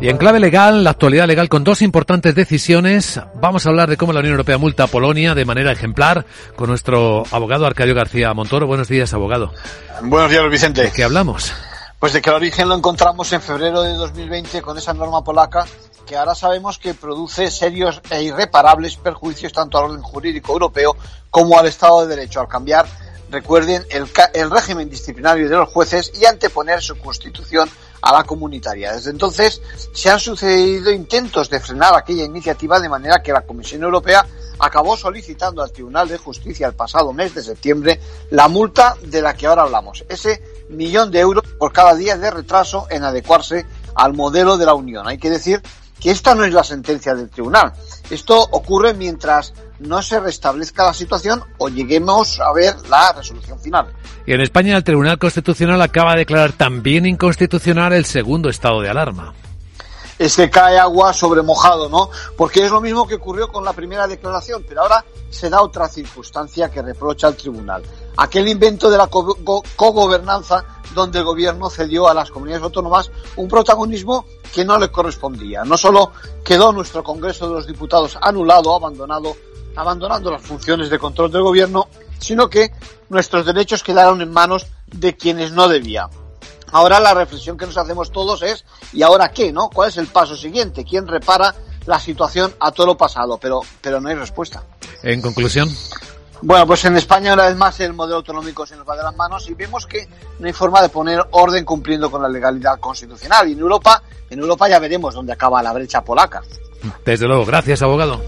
Y en clave legal, la actualidad legal con dos importantes decisiones. Vamos a hablar de cómo la Unión Europea multa a Polonia de manera ejemplar con nuestro abogado Arcadio García Montoro. Buenos días, abogado. Buenos días, Vicente. ¿De qué hablamos? Pues de que el origen lo encontramos en febrero de 2020 con esa norma polaca que ahora sabemos que produce serios e irreparables perjuicios tanto al orden jurídico europeo como al Estado de Derecho al cambiar, recuerden, el, el régimen disciplinario de los jueces y anteponer su constitución a la comunitaria. Desde entonces se han sucedido intentos de frenar aquella iniciativa de manera que la Comisión Europea acabó solicitando al Tribunal de Justicia el pasado mes de septiembre la multa de la que ahora hablamos, ese millón de euros por cada día de retraso en adecuarse al modelo de la Unión. Hay que decir que esta no es la sentencia del tribunal. Esto ocurre mientras no se restablezca la situación o lleguemos a ver la resolución final. Y en España el Tribunal Constitucional acaba de declarar también inconstitucional el segundo estado de alarma es que cae agua sobre mojado, ¿no? Porque es lo mismo que ocurrió con la primera declaración, pero ahora se da otra circunstancia que reprocha al tribunal. Aquel invento de la cogobernanza donde el gobierno cedió a las comunidades autónomas un protagonismo que no le correspondía. No solo quedó nuestro Congreso de los Diputados anulado, abandonado, abandonando las funciones de control del gobierno, sino que nuestros derechos quedaron en manos de quienes no debían. Ahora la reflexión que nos hacemos todos es, ¿y ahora qué, no? ¿Cuál es el paso siguiente? ¿Quién repara la situación a todo lo pasado? Pero, pero no hay respuesta. En conclusión. Bueno, pues en España una vez más el modelo autonómico se nos va de las manos y vemos que no hay forma de poner orden cumpliendo con la legalidad constitucional. Y en Europa, en Europa ya veremos dónde acaba la brecha polaca. Desde luego, gracias abogado.